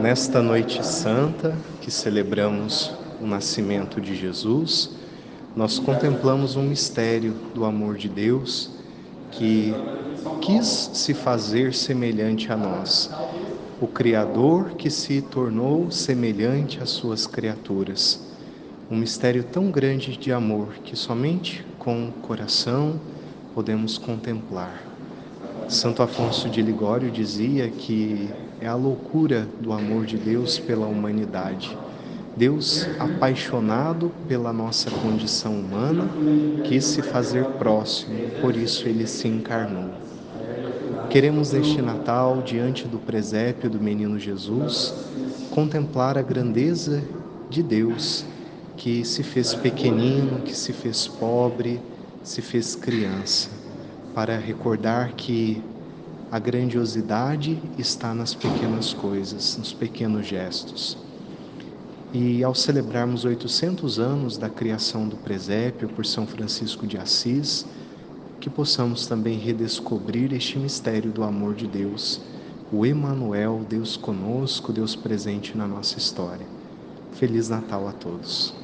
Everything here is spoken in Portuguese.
Nesta noite santa que celebramos o nascimento de Jesus, nós contemplamos um mistério do amor de Deus que quis se fazer semelhante a nós, o Criador que se tornou semelhante às suas criaturas. Um mistério tão grande de amor que somente com o coração podemos contemplar. Santo Afonso de Ligório dizia que é a loucura do amor de Deus pela humanidade. Deus, apaixonado pela nossa condição humana, quis se fazer próximo, por isso ele se encarnou. Queremos neste Natal, diante do presépio do menino Jesus, contemplar a grandeza de Deus, que se fez pequenino, que se fez pobre, se fez criança, para recordar que a grandiosidade está nas pequenas coisas, nos pequenos gestos. E ao celebrarmos 800 anos da criação do presépio por São Francisco de Assis, que possamos também redescobrir este mistério do amor de Deus, o Emanuel, Deus conosco, Deus presente na nossa história. Feliz Natal a todos.